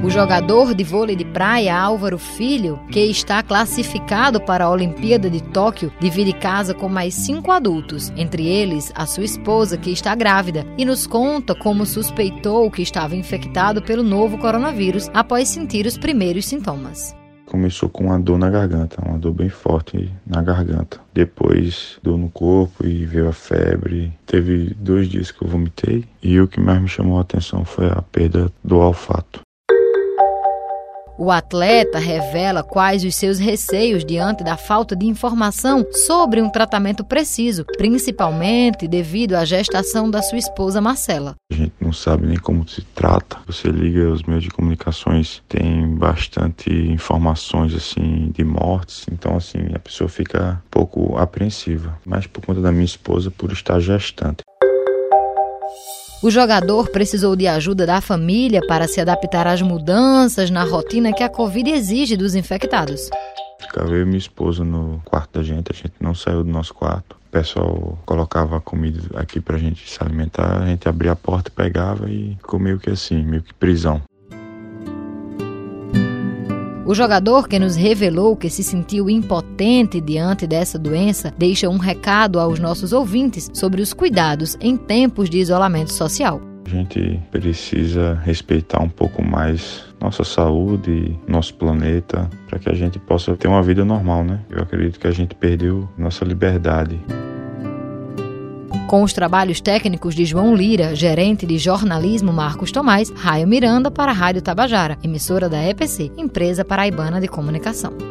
O jogador de vôlei de praia Álvaro Filho, que está classificado para a Olimpíada de Tóquio, divide casa com mais cinco adultos, entre eles a sua esposa, que está grávida, e nos conta como suspeitou que estava infectado pelo novo coronavírus após sentir os primeiros sintomas. Começou com uma dor na garganta, uma dor bem forte na garganta. Depois dor no corpo e veio a febre. Teve dois dias que eu vomitei e o que mais me chamou a atenção foi a perda do olfato. O atleta revela quais os seus receios diante da falta de informação sobre um tratamento preciso, principalmente devido à gestação da sua esposa Marcela. A gente não sabe nem como se trata. Você liga os meios de comunicações, tem bastante informações assim de mortes, então assim a pessoa fica um pouco apreensiva. Mas por conta da minha esposa, por estar gestante. O jogador precisou de ajuda da família para se adaptar às mudanças na rotina que a Covid exige dos infectados. Ficava eu e minha esposa no quarto da gente, a gente não saiu do nosso quarto. O pessoal colocava comida aqui pra gente se alimentar, a gente abria a porta, pegava e ficou meio que assim, meio que prisão. O jogador que nos revelou que se sentiu impotente diante dessa doença deixa um recado aos nossos ouvintes sobre os cuidados em tempos de isolamento social. A gente precisa respeitar um pouco mais nossa saúde, nosso planeta, para que a gente possa ter uma vida normal, né? Eu acredito que a gente perdeu nossa liberdade com os trabalhos técnicos de João Lira, gerente de jornalismo Marcos Tomás, Raio Miranda para a Rádio Tabajara, emissora da EPC, Empresa Paraibana de Comunicação.